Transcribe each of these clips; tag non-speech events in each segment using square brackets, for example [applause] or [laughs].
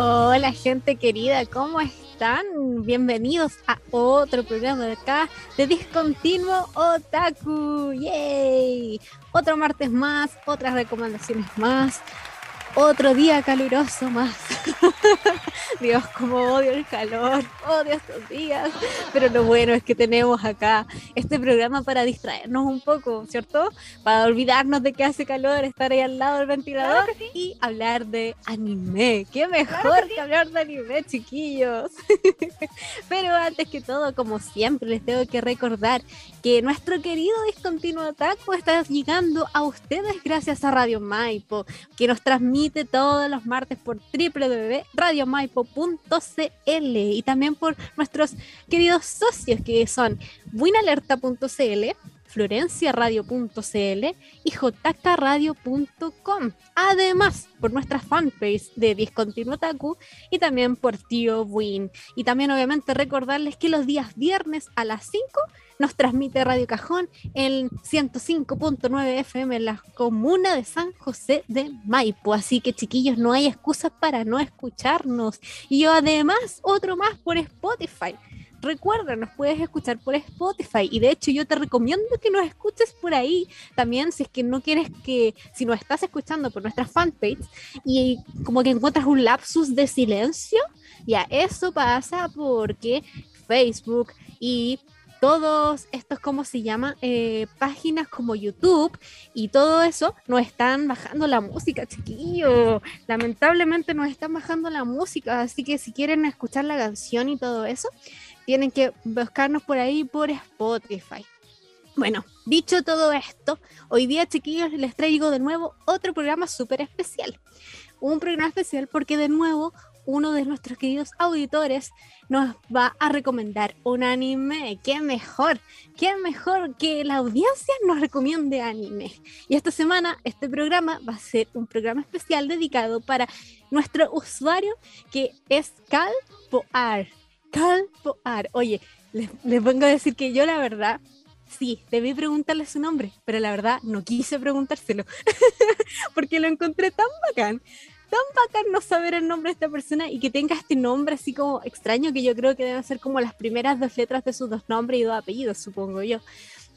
Hola gente querida, ¿cómo están? Bienvenidos a otro programa de acá de Discontinuo Otaku. ¡Yay! Otro martes más, otras recomendaciones más, otro día caluroso más. [laughs] Dios, como odio el calor, odio estos días. Pero lo bueno es que tenemos acá este programa para distraernos un poco, ¿cierto? Para olvidarnos de que hace calor, estar ahí al lado del ventilador y hablar de anime. ¿Qué mejor que, hablar de anime, chiquillos? [laughs] Pero antes que todo, como siempre, les tengo que recordar que nuestro querido Discontinuo Taco está llegando a ustedes gracias a Radio Maipo, que nos transmite todos los martes por www.radiomaipo.cl y también por nuestros queridos socios que son buinalerta.cl, florenciaradio.cl y jkradio.com. Además, por nuestra fanpage de Discontinuo Taku y también por Tío Win. Y también obviamente recordarles que los días viernes a las 5 nos transmite Radio Cajón en 105.9 FM en la comuna de San José de Maipo. Así que chiquillos, no hay excusas para no escucharnos. Y además, otro más por Spotify. Recuerda, nos puedes escuchar por Spotify y de hecho yo te recomiendo que nos escuches por ahí también si es que no quieres que, si nos estás escuchando por nuestra fanpage y como que encuentras un lapsus de silencio, ya eso pasa porque Facebook y todos estos, ¿cómo se llama? Eh, páginas como YouTube y todo eso nos están bajando la música, chiquillo. Lamentablemente nos están bajando la música, así que si quieren escuchar la canción y todo eso, tienen que buscarnos por ahí por Spotify. Bueno, dicho todo esto, hoy día, chiquillos, les traigo de nuevo otro programa súper especial. Un programa especial porque de nuevo uno de nuestros queridos auditores nos va a recomendar un anime. ¡Qué mejor! ¡Qué mejor que la audiencia nos recomiende anime! Y esta semana este programa va a ser un programa especial dedicado para nuestro usuario que es Cal Poar. Cal Poar. Oye, les, les vengo a decir que yo la verdad sí, debí preguntarle su nombre, pero la verdad no quise preguntárselo [laughs] porque lo encontré tan bacán tan bacán no saber el nombre de esta persona y que tenga este nombre así como extraño que yo creo que deben ser como las primeras dos letras de sus dos nombres y dos apellidos, supongo yo.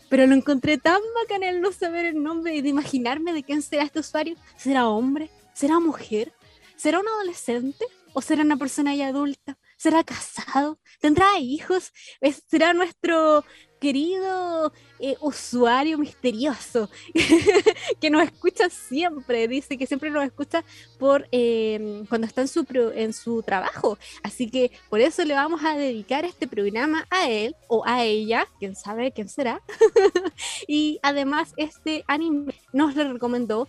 Pero lo encontré tan bacán el no saber el nombre y de imaginarme de quién será este usuario. ¿Será hombre? ¿Será mujer? ¿Será un adolescente? ¿O será una persona ya adulta? ¿Será casado? ¿Tendrá hijos? ¿Será nuestro querido eh, usuario misterioso [laughs] que nos escucha siempre, dice que siempre nos escucha por em, cuando está en su, en su trabajo. Así que por eso le vamos a dedicar este programa a él o a ella, quién sabe quién será. [laughs] y además este anime nos lo recomendó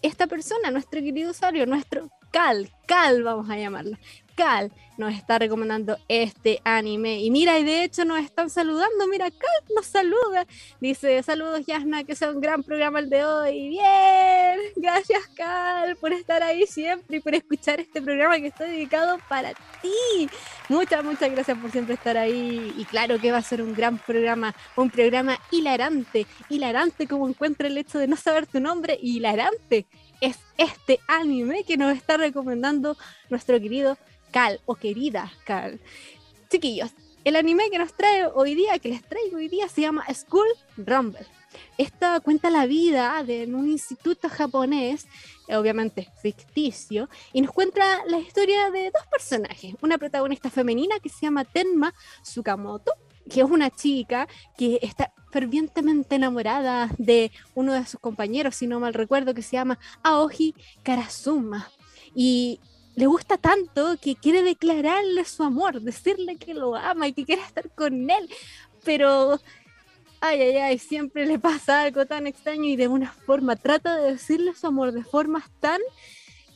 esta persona, nuestro querido usuario, nuestro Cal, Cal vamos a llamarla. Cal nos está recomendando este anime. Y mira, y de hecho nos están saludando. Mira, Cal nos saluda. Dice, saludos Yasna, que sea un gran programa el de hoy. Bien, [laughs] gracias Cal por estar ahí siempre y por escuchar este programa que está dedicado para ti. Muchas, muchas gracias por siempre estar ahí. Y claro que va a ser un gran programa, un programa hilarante. Hilarante como encuentra el hecho de no saber tu nombre. Hilarante es este anime que nos está recomendando nuestro querido Cal o querida Cal. Chiquillos, el anime que nos trae hoy día, que les traigo hoy día, se llama School Rumble. Esta cuenta la vida de un instituto japonés, eh, obviamente ficticio, y nos cuenta la historia de dos personajes. Una protagonista femenina que se llama Tenma Tsukamoto, que es una chica que está fervientemente enamorada de uno de sus compañeros, si no mal recuerdo, que se llama Aoji Karasuma. Y le gusta tanto que quiere declararle su amor, decirle que lo ama y que quiere estar con él, pero ay, ay, ay, siempre le pasa algo tan extraño y de una forma trata de decirle su amor de formas tan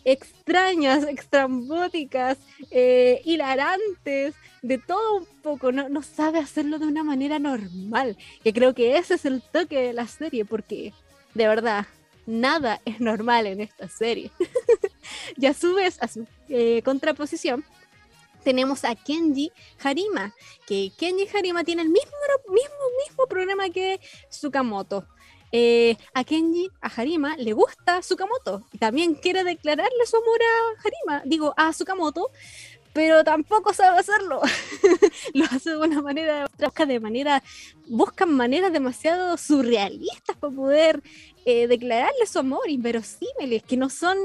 extrañas, extrambóticas, eh, hilarantes, de todo un poco, no, no sabe hacerlo de una manera normal, que creo que ese es el toque de la serie, porque de verdad, nada es normal en esta serie. [laughs] ya subes a su eh, contraposición, tenemos a Kenji Harima, que Kenji Harima tiene el mismo, mismo, mismo programa que Sukamoto. Eh, a Kenji, a Harima, le gusta Sukamoto y también quiere declararle su amor a Harima, digo, a Sukamoto, pero tampoco sabe hacerlo. [laughs] Lo hace de una manera, busca de manera, buscan maneras demasiado surrealistas para poder eh, declararle su amor, inverosímiles, que no son,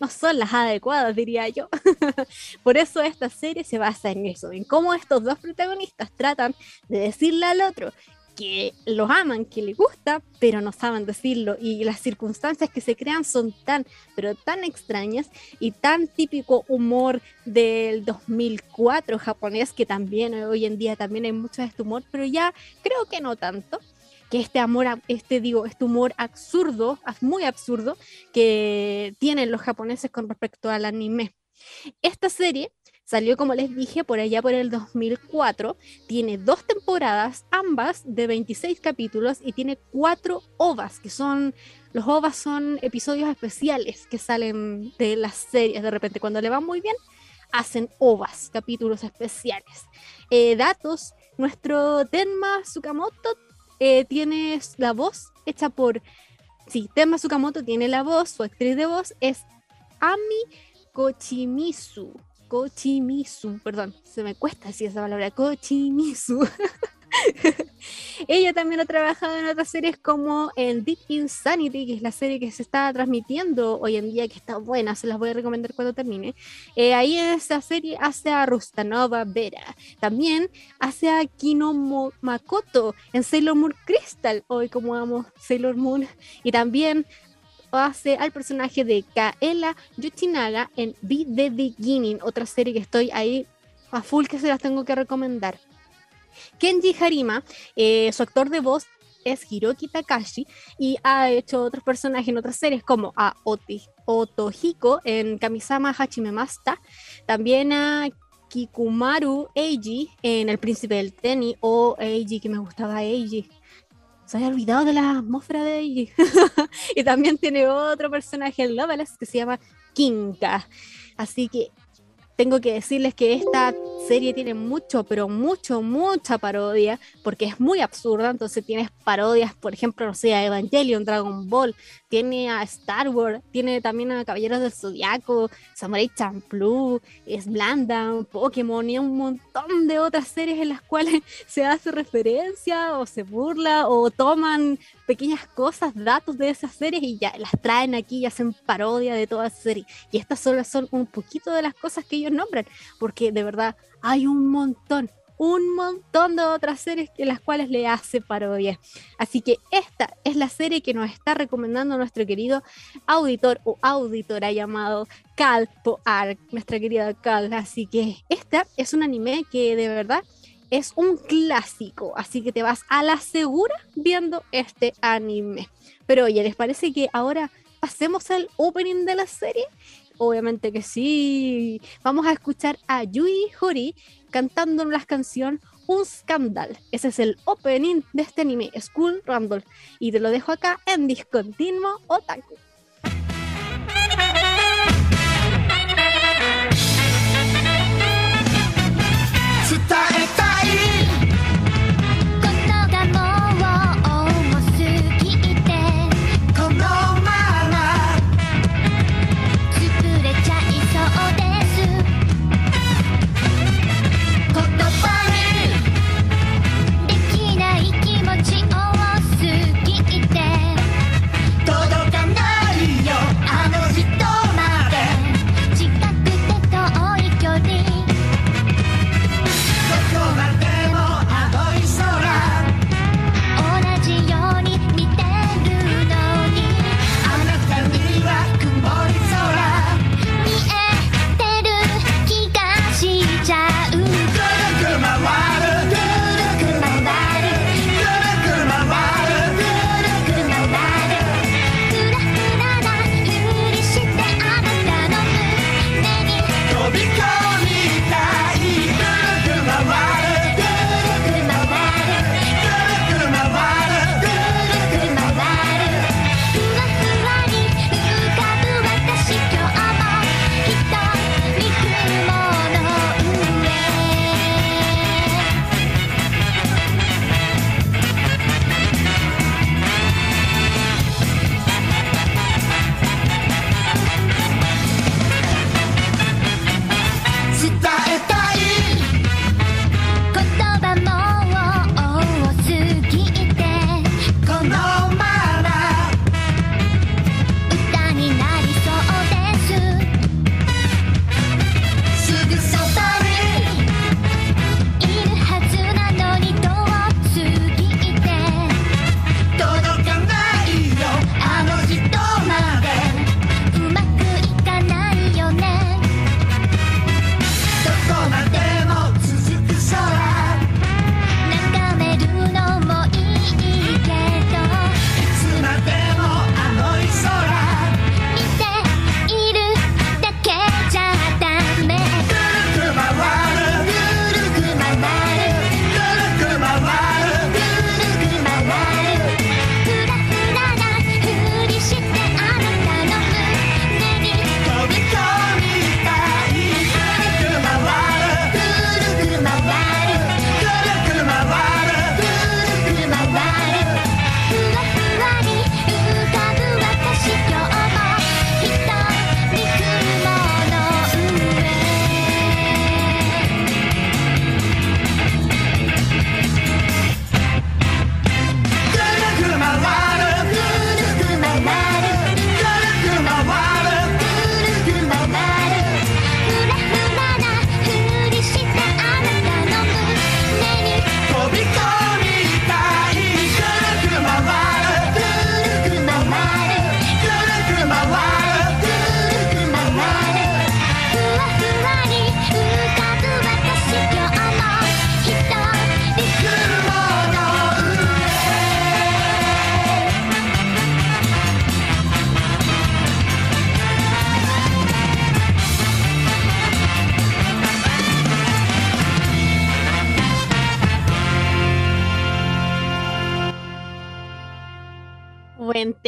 no son las adecuadas, diría yo. [laughs] Por eso esta serie se basa en eso, en cómo estos dos protagonistas tratan de decirle al otro que los aman, que les gusta, pero no saben decirlo. Y las circunstancias que se crean son tan, pero tan extrañas y tan típico humor del 2004 japonés, que también hoy en día también hay mucho de este humor, pero ya creo que no tanto que este amor, este digo, este humor absurdo, muy absurdo, que tienen los japoneses con respecto al anime. Esta serie Salió, como les dije, por allá por el 2004. Tiene dos temporadas, ambas de 26 capítulos, y tiene cuatro ovas, que son, los ovas son episodios especiales que salen de las series. De repente, cuando le va muy bien, hacen ovas, capítulos especiales. Eh, datos, nuestro Tenma Tsukamoto eh, tiene la voz hecha por... Sí, Tenma Tsukamoto tiene la voz, su actriz de voz es Ami Kochimisu. Kochimisu, perdón, se me cuesta decir esa palabra, Kochimisu. [laughs] Ella también ha trabajado en otras series como en Deep Insanity, que es la serie que se está transmitiendo hoy en día, que está buena, se las voy a recomendar cuando termine. Eh, ahí en esa serie hace a Rustanova Vera. También hace a Kino Makoto en Sailor Moon Crystal, hoy como amo Sailor Moon. Y también hace al personaje de Kaela Yoshinaga en Be the Beginning, otra serie que estoy ahí a full que se las tengo que recomendar. Kenji Harima, eh, su actor de voz es Hiroki Takashi y ha hecho otros personajes en otras series como a Otohiko en Kamisama Hachime Masta, también a Kikumaru Eiji en El Príncipe del Tenis o Eiji que me gustaba Eiji se había olvidado de la atmósfera de ella. [laughs] y también tiene otro personaje en Loveless que se llama Kinka. Así que tengo que decirles que esta serie tiene mucho, pero mucho, mucha parodia, porque es muy absurda. Entonces tienes parodias, por ejemplo, no sé, a Evangelion, Dragon Ball, tiene a Star Wars, tiene también a Caballeros del Zodiaco, Samurai Champloo, es Blanda, Pokémon y un montón de otras series en las cuales [laughs] se hace referencia o se burla o toman pequeñas cosas, datos de esas series y ya las traen aquí y hacen parodia de toda serie. Y estas solo son un poquito de las cosas que ellos nombran, porque de verdad hay un montón, un montón de otras series en las cuales le hace parodia. Así que esta es la serie que nos está recomendando nuestro querido auditor o auditora llamado Cal Poar, nuestra querida Cal. Así que esta es un anime que de verdad es un clásico, así que te vas a la segura viendo este anime. Pero oye, ¿les parece que ahora pasemos al opening de la serie? Obviamente que sí. Vamos a escuchar a Yui Hori cantando la canción Un Scandal. Ese es el opening de este anime, School Rumble. Y te lo dejo acá en Discontinuo Otaku.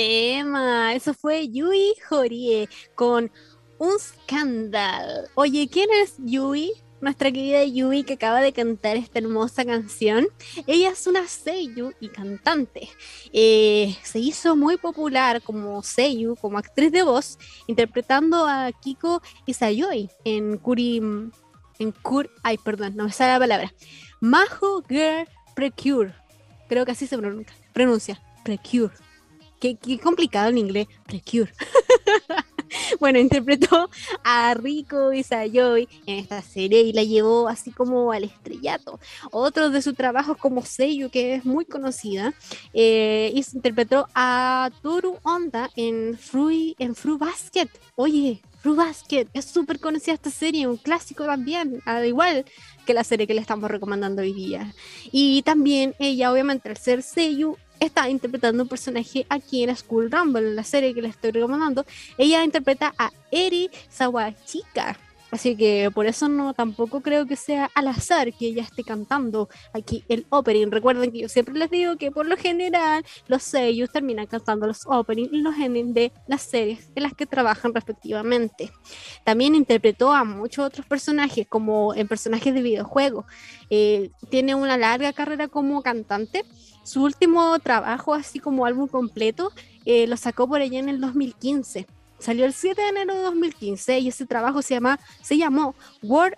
Tema. Eso fue Yui Horie con un scandal. Oye, ¿quién es Yui? Nuestra querida Yui que acaba de cantar esta hermosa canción. Ella es una seiyu y cantante. Eh, se hizo muy popular como seiyu, como actriz de voz, interpretando a Kiko Isayoi en Kuri... En Kur... Ay, perdón, no me sale la palabra. Majo Girl Precure. Creo que así se pronuncia. Precure. Qué, qué complicado en inglés. Precure. [laughs] bueno, interpretó a Rico Isayoi en esta serie y la llevó así como al estrellato. Otro de sus trabajos como Seiyu, que es muy conocida, eh, interpretó a Toru Onda en Fruit, en Fruit Basket. Oye, Fruit Basket es súper conocida esta serie, un clásico también, al igual que la serie que le estamos recomendando hoy día. Y también ella, obviamente, al ser Seiyu, está interpretando un personaje aquí en School Rumble, en la serie que le estoy recomendando. Ella interpreta a Eri Sawachika. Así que por eso no tampoco creo que sea al azar que ella esté cantando aquí el opening. Recuerden que yo siempre les digo que por lo general los sellos terminan cantando los openings y los endings de las series en las que trabajan respectivamente. También interpretó a muchos otros personajes como en personajes de videojuegos. Eh, tiene una larga carrera como cantante su último trabajo, así como álbum completo, eh, lo sacó por allá en el 2015. Salió el 7 de enero de 2015 y ese trabajo se, llama, se llamó Word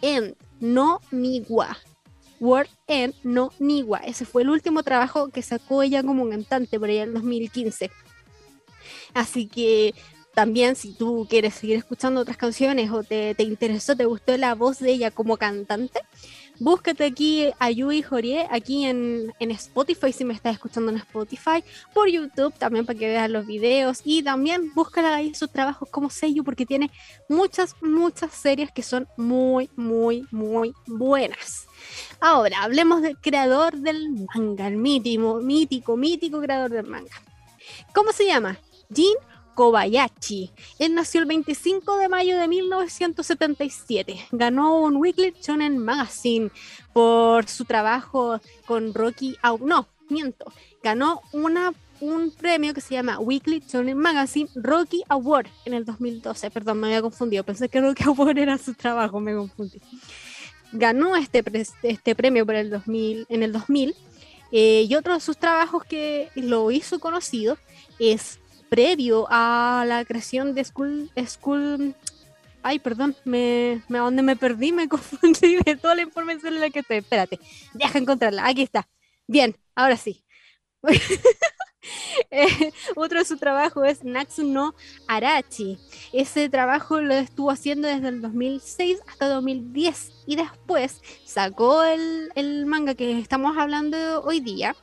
End, no Niwa. Word End, no Niwa. Ese fue el último trabajo que sacó ella como cantante por allá en el 2015. Así que también si tú quieres seguir escuchando otras canciones o te, te interesó, te gustó la voz de ella como cantante, Búscate aquí a Yui Jorie, aquí en, Spotify, si me estás escuchando en Spotify, por YouTube también para que veas los videos y también búscala ahí sus trabajos como sello porque tiene muchas, muchas series que son muy, muy, muy buenas. Ahora, hablemos del creador del manga, el mítico, mítico, mítico creador del manga. ¿Cómo se llama? Jin Kobayashi. Él nació el 25 de mayo de 1977. Ganó un Weekly Shonen Magazine por su trabajo con Rocky. No, miento. Ganó una, un premio que se llama Weekly Shonen Magazine Rocky Award en el 2012. Perdón, me había confundido. Pensé que Rocky Award era su trabajo, me confundí. Ganó este, este premio por el 2000, en el 2000. Eh, y otro de sus trabajos que lo hizo conocido es previo a la creación de School, School Ay, perdón, me, me, donde me perdí, me [laughs] confundí de toda la información en la que estoy. Espérate, deja encontrarla. Aquí está. Bien, ahora sí. [laughs] Eh, otro de su trabajo es Natsu no Arachi. Ese trabajo lo estuvo haciendo desde el 2006 hasta 2010 y después sacó el, el manga que estamos hablando hoy día,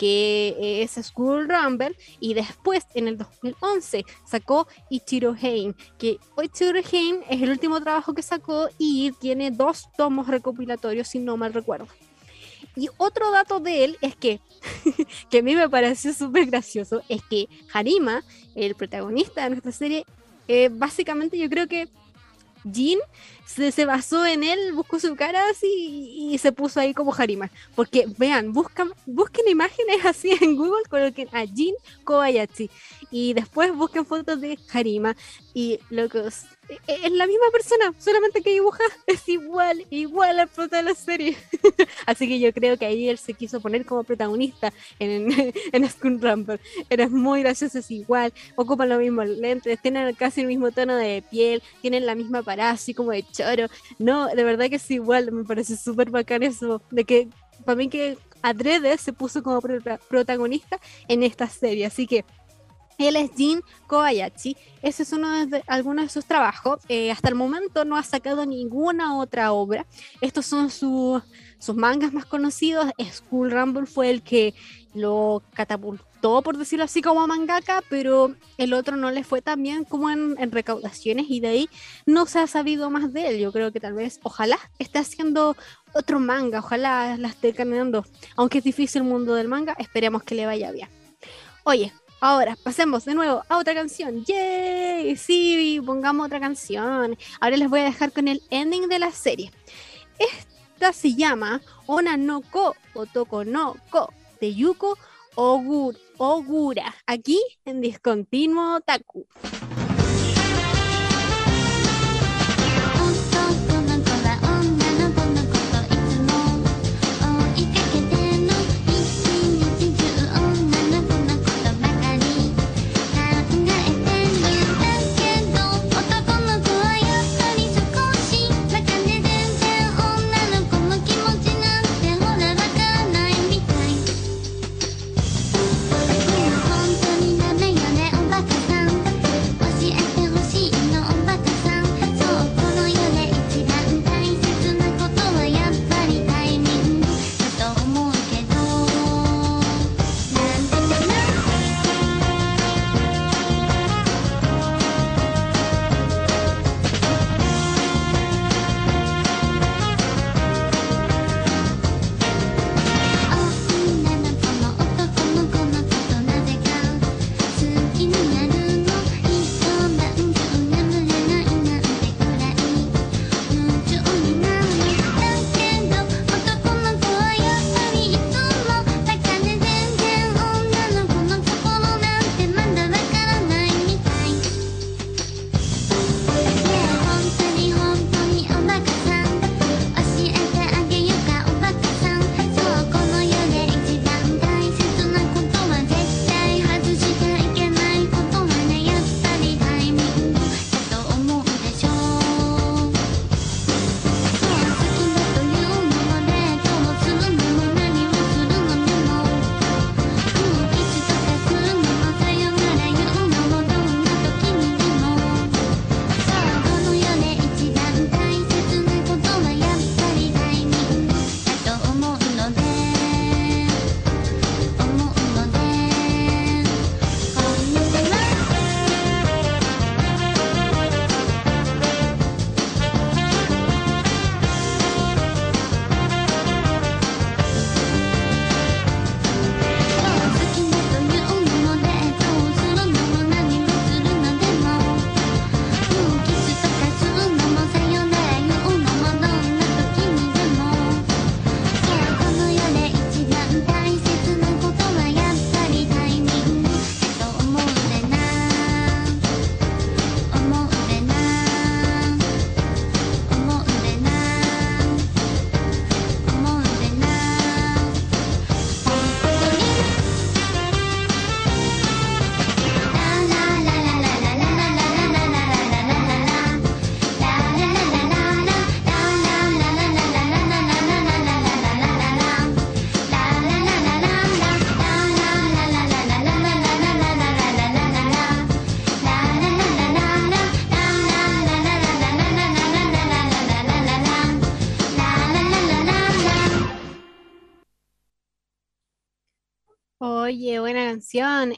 que es School Rumble, y después en el 2011 sacó Ichiro Hein, que Ichiro Hein es el último trabajo que sacó y tiene dos tomos recopilatorios, si no mal recuerdo. Y otro dato de él es que, [laughs] que a mí me pareció súper gracioso, es que Harima, el protagonista de nuestra serie, eh, básicamente yo creo que Jin se, se, basó en él, buscó su cara así y, se puso ahí como Harima. Porque vean, buscan, busquen imágenes [laughs] así en Google, coloquen a Jin Kobayashi y después busquen fotos de Harima y locos, e, e, es la misma persona, solamente que dibuja [laughs] es igual, igual al prota de la serie. [laughs] Así que yo creo que ahí él se quiso poner como protagonista en, en School Rumble. Eres muy gracioso, es igual, ocupan los mismos lentes, tienen casi el mismo tono de piel, tienen la misma parada, así como de No, de verdad que es igual, me parece súper bacán eso, de que para mí que Adrede se puso como protagonista en esta serie, así que él es Jin Kobayashi. Ese es uno de algunos de sus trabajos. Eh, hasta el momento no ha sacado ninguna otra obra. Estos son sus mangas más conocidos. School Rumble fue el que lo catapultó, por decirlo así, como mangaka, pero el otro no le fue tan bien como en, recaudaciones y de ahí no se ha sabido más de él. Yo creo que tal vez, ojalá esté haciendo otro manga, ojalá la esté caminando. Aunque es difícil el mundo del manga, esperemos que le vaya bien. Oye, Ahora, pasemos de nuevo a otra canción. ¡Yay! Sí, pongamos otra canción. Ahora les voy a dejar con el ending de la serie. Esta se llama Ona no Ko Otoko no Ko de Yuko Ogura, aquí en Discontinuo Taku.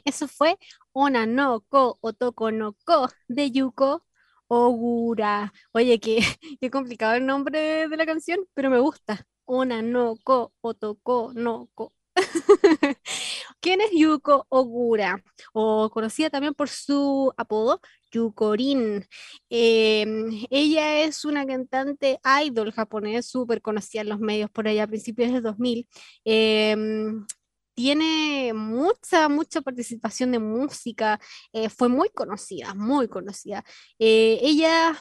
Eso fue Ona no Ko Otoko no Ko de Yuko Ogura. Oye, qué, [laughs] qué complicado el nombre de la canción, pero me gusta. Ona no Ko Otoko no Ko. [laughs] ¿Quién es Yuko Ogura? O conocida también por su apodo Yukorin. Em, ella es una cantante idol japonés súper conocida en los medios por allá a principios del 2000 tiene mucha, mucha participación de música, eh, fue muy conocida, muy conocida. Eh, ella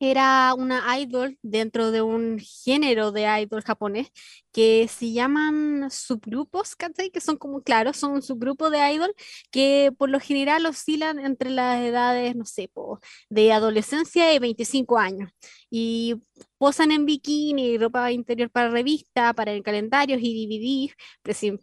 era una idol dentro de un género de idol japonés que se llaman subgrupos, ¿cachai? Que son como, claro, son un subgrupo de idol que por lo general oscilan entre las edades, no sé, de adolescencia y 25 años. Y posan en bikini, ropa interior para revista, para calendarios y DVD,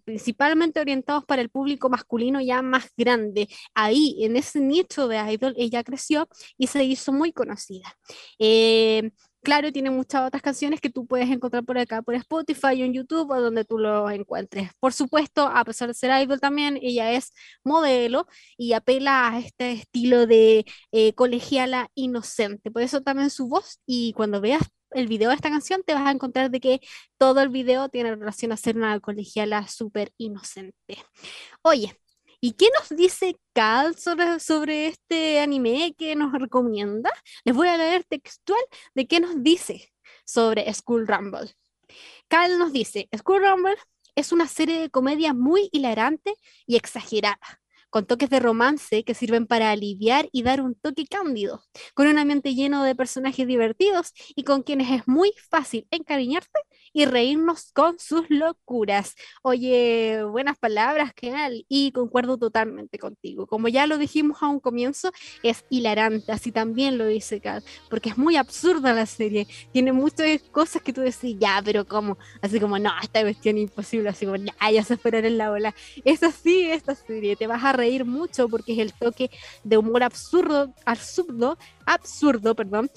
principalmente orientados para el público masculino ya más grande. Ahí, en ese nicho de idol, ella creció y se hizo muy conocida. Eh, claro, tiene muchas otras canciones que tú puedes encontrar por acá, por Spotify o en YouTube o donde tú lo encuentres. Por supuesto, a pesar de ser idol también, ella es modelo y apela a este estilo de eh, colegiala inocente. Por eso también su voz y cuando veas el video de esta canción te vas a encontrar de que todo el video tiene relación a ser una colegiala súper inocente. Oye, ¿Y qué nos dice Cal sobre, este anime que nos recomienda? Les voy a leer textual de qué nos dice sobre School Rumble. Cal nos dice, School Rumble es una serie de comedia muy hilarante y exagerada con toques de romance que sirven para aliviar y dar un toque cándido, con un ambiente lleno de personajes divertidos y con quienes es muy fácil encariñarte y reírnos con sus locuras. Oye, buenas palabras, Kenal, y concuerdo totalmente contigo. Como ya lo dijimos a un comienzo, es hilarante, así también lo dice Cal, porque es muy absurda la serie, tiene muchas cosas que tú decís, ya, pero ¿cómo? Así como, no, esta cuestión imposible, así como, ya, se esperar en la ola. Es así esta serie, te vas a reír mucho porque es el toque de humor absurdo, absurdo, absurdo, perdón,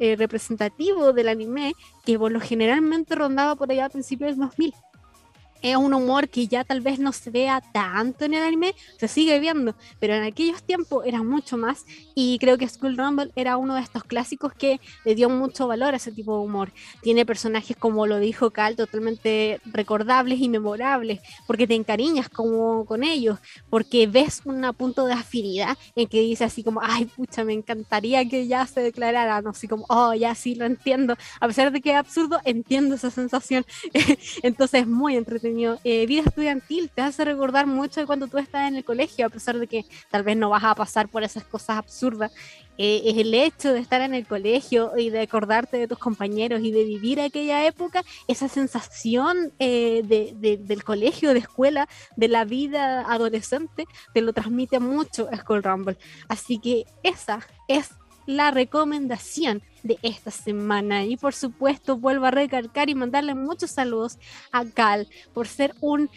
eh, representativo del anime que por generalmente rondaba por allá a principios del 2000 es un humor que ya tal vez no se vea tanto en el anime, se sigue viendo, pero en aquellos tiempos era mucho más y creo que School Rumble era uno de estos clásicos que le dio mucho valor a ese tipo de humor. Tiene personajes como lo dijo Cal, totalmente recordables y memorables, porque te encariñas como con ellos, porque ves un punto de afinidad en que dice así como, ay, pucha, me encantaría que ya se declararan, así como, oh, ya sí lo entiendo, a pesar de que es absurdo, entiendo esa sensación, [laughs] entonces es muy entretenido eh, vida estudiantil te hace recordar mucho de cuando tú estás en el colegio, a pesar de que tal vez no vas a pasar por esas cosas absurdas. Eh, es el hecho de estar en el colegio y de acordarte de tus compañeros y de vivir aquella época, esa sensación eh, del colegio, de escuela, de la vida adolescente, te lo transmite mucho School Rumble. Así que esa es la recomendación de esta semana. Y por supuesto, vuelvo a recalcar y mandarle muchos saludos a Cal por ser un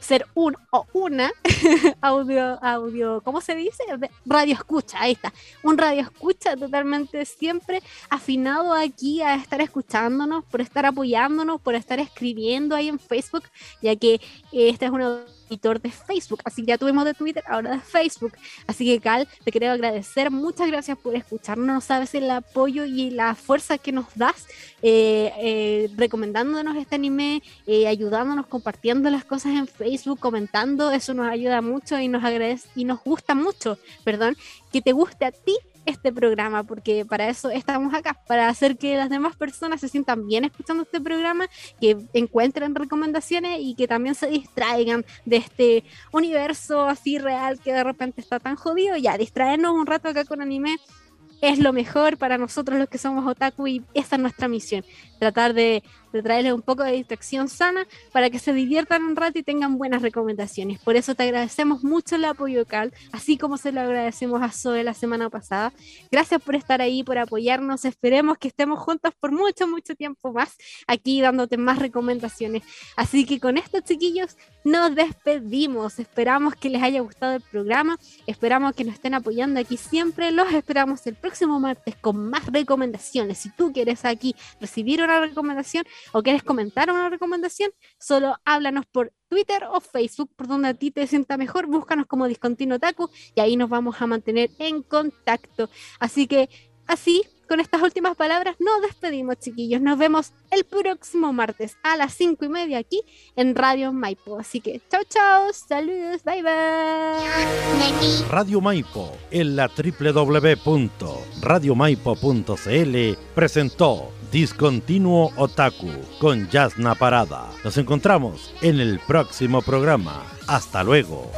ser un o una [laughs] audio, audio, ¿cómo se dice? Radio escucha, ahí está. Un radio escucha totalmente siempre afinado aquí a estar escuchándonos, por estar apoyándonos, por estar escribiendo ahí en Facebook, ya que esta es una de Facebook. Así que ya tuvimos de Twitter, ahora de Facebook. Así que Cal, te quiero agradecer. Muchas gracias por escucharnos. No sabes el apoyo y la fuerza que nos das eh, eh, recomendándonos este anime, eh, ayudándonos, compartiendo las cosas en Facebook, comentando. Eso nos ayuda mucho y nos agradece y nos gusta mucho, perdón, que te guste a ti este programa, porque para eso estamos acá, para hacer que las demás personas se sientan bien escuchando este programa, que encuentren recomendaciones y que también se distraigan de este universo así real que de repente está tan jodido. Ya, distraernos un rato acá con anime es lo mejor para nosotros los que somos otaku y esa es nuestra misión, tratar de, traerles un poco de distracción sana para que se diviertan un rato y tengan buenas recomendaciones. Por eso te agradecemos mucho el apoyo, Cal, así como se lo agradecemos a Zoe la semana pasada. Gracias por estar ahí, por apoyarnos. Esperemos que estemos juntos por mucho, mucho tiempo más aquí dándote más recomendaciones. Así que con esto, chiquillos, nos despedimos. Esperamos que les haya gustado el programa. Esperamos que nos estén apoyando aquí siempre. Los esperamos el próximo martes con más recomendaciones. Si tú quieres aquí recibir una recomendación o quieres comentar una recomendación, solo háblanos por Twitter o Facebook, por donde a ti te sienta mejor. Búscanos como Discontinuo Taku y ahí nos vamos a mantener en contacto. Así que así con estas últimas palabras nos despedimos, chiquillos. Nos vemos el próximo martes a las cinco y media aquí en Radio Maipo. Así que chao, chao, saludos, bye bye. Radio Maipo en la www.radiomaipo.cl presentó Discontinuo Otaku con Yasna Parada. Nos encontramos en el próximo programa. Hasta luego.